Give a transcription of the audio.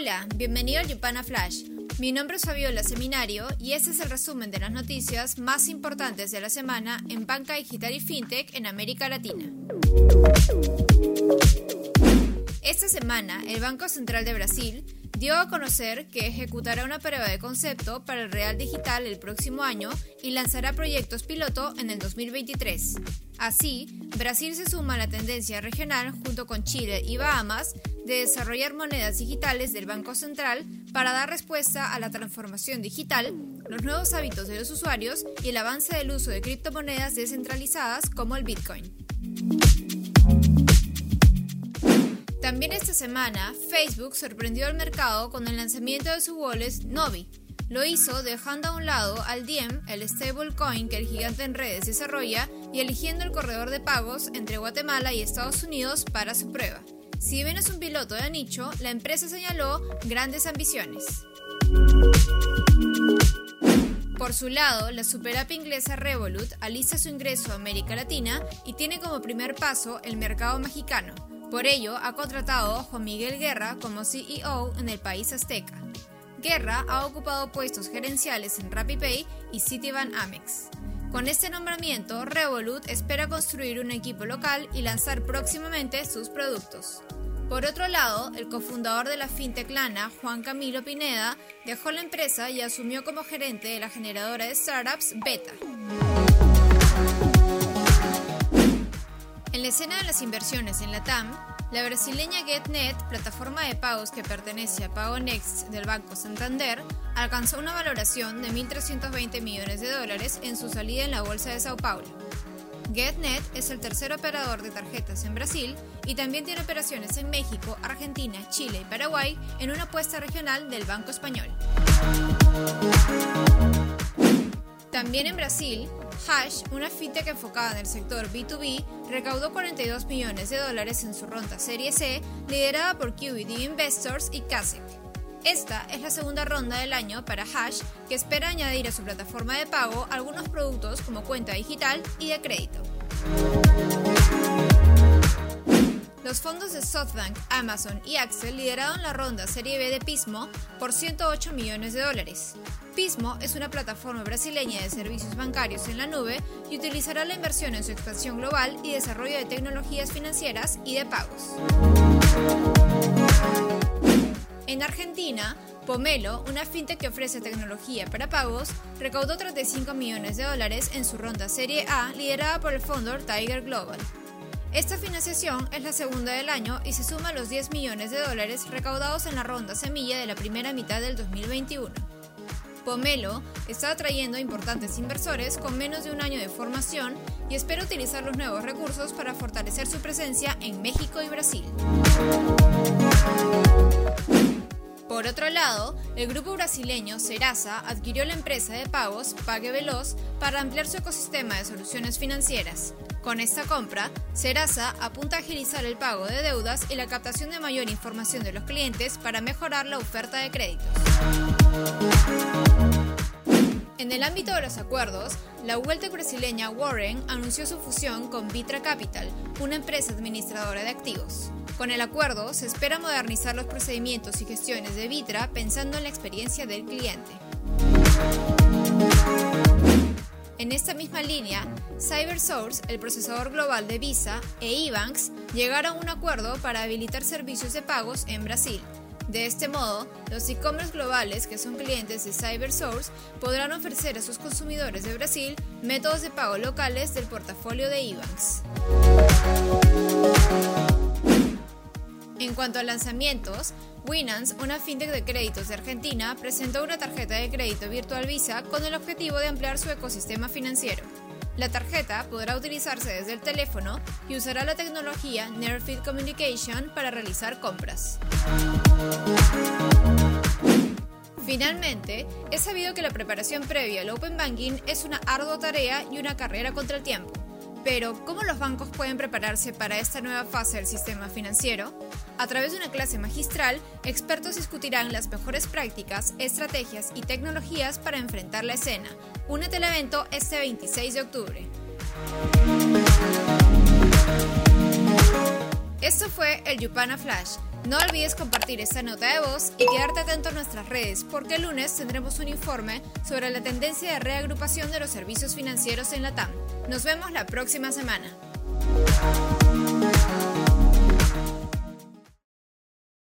Hola, bienvenido al Yupana Flash. Mi nombre es Fabiola Seminario y este es el resumen de las noticias más importantes de la semana en banca digital y fintech en América Latina. Esta semana, el Banco Central de Brasil dio a conocer que ejecutará una prueba de concepto para el Real Digital el próximo año y lanzará proyectos piloto en el 2023. Así, Brasil se suma a la tendencia regional junto con Chile y Bahamas de desarrollar monedas digitales del Banco Central para dar respuesta a la transformación digital, los nuevos hábitos de los usuarios y el avance del uso de criptomonedas descentralizadas como el Bitcoin. También esta semana, Facebook sorprendió al mercado con el lanzamiento de su wallet Novi. Lo hizo dejando a un lado al Diem, el stablecoin que el gigante en redes desarrolla, y eligiendo el corredor de pagos entre Guatemala y Estados Unidos para su prueba. Si bien es un piloto de nicho, la empresa señaló grandes ambiciones. Por su lado, la superapp inglesa Revolut alista su ingreso a América Latina y tiene como primer paso el mercado mexicano, por ello, ha contratado a Juan Miguel Guerra como CEO en el país azteca. Guerra ha ocupado puestos gerenciales en RappiPay y Citibank Amex. Con este nombramiento, Revolut espera construir un equipo local y lanzar próximamente sus productos. Por otro lado, el cofundador de la fintech Lana, Juan Camilo Pineda, dejó la empresa y asumió como gerente de la generadora de startups Beta. En la escena de las inversiones en la TAM, la brasileña GetNet, plataforma de pagos que pertenece a PagoNext del Banco Santander, alcanzó una valoración de 1.320 millones de dólares en su salida en la Bolsa de Sao Paulo. GetNet es el tercer operador de tarjetas en Brasil y también tiene operaciones en México, Argentina, Chile y Paraguay en una apuesta regional del Banco Español. También en Brasil, Hash, una fintech enfocada en el sector B2B, recaudó 42 millones de dólares en su ronda Serie C, liderada por QED Investors y Kasek. Esta es la segunda ronda del año para Hash, que espera añadir a su plataforma de pago algunos productos como cuenta digital y de crédito. Los fondos de SoftBank, Amazon y Axel lideraron la ronda Serie B de Pismo por 108 millones de dólares. Pismo es una plataforma brasileña de servicios bancarios en la nube y utilizará la inversión en su expansión global y desarrollo de tecnologías financieras y de pagos. En Argentina, Pomelo, una fintech que ofrece tecnología para pagos, recaudó 35 millones de dólares en su ronda Serie A liderada por el fondo Tiger Global. Esta financiación es la segunda del año y se suma a los 10 millones de dólares recaudados en la ronda semilla de la primera mitad del 2021. Pomelo está atrayendo importantes inversores con menos de un año de formación y espera utilizar los nuevos recursos para fortalecer su presencia en México y Brasil. Por otro lado, el grupo brasileño Serasa adquirió la empresa de pagos Pague Veloz para ampliar su ecosistema de soluciones financieras. Con esta compra, Serasa apunta a agilizar el pago de deudas y la captación de mayor información de los clientes para mejorar la oferta de créditos. En el ámbito de los acuerdos, la vuelta brasileña Warren anunció su fusión con Vitra Capital, una empresa administradora de activos. Con el acuerdo, se espera modernizar los procedimientos y gestiones de Vitra pensando en la experiencia del cliente. En esta misma línea, CyberSource, el procesador global de Visa, e eBanks llegaron a un acuerdo para habilitar servicios de pagos en Brasil. De este modo, los e-commerce globales que son clientes de CyberSource podrán ofrecer a sus consumidores de Brasil métodos de pago locales del portafolio de eBanks. En cuanto a lanzamientos, Winans, una fintech de créditos de Argentina, presentó una tarjeta de crédito virtual Visa con el objetivo de ampliar su ecosistema financiero. La tarjeta podrá utilizarse desde el teléfono y usará la tecnología Near Field Communication para realizar compras. Finalmente, es sabido que la preparación previa al Open Banking es una ardua tarea y una carrera contra el tiempo. Pero, ¿cómo los bancos pueden prepararse para esta nueva fase del sistema financiero? A través de una clase magistral, expertos discutirán las mejores prácticas, estrategias y tecnologías para enfrentar la escena. Únete al evento este 26 de octubre. Esto fue el Yupana Flash. No olvides compartir esta nota de voz y quedarte atento a nuestras redes porque el lunes tendremos un informe sobre la tendencia de reagrupación de los servicios financieros en la TAM. Nos vemos la próxima semana.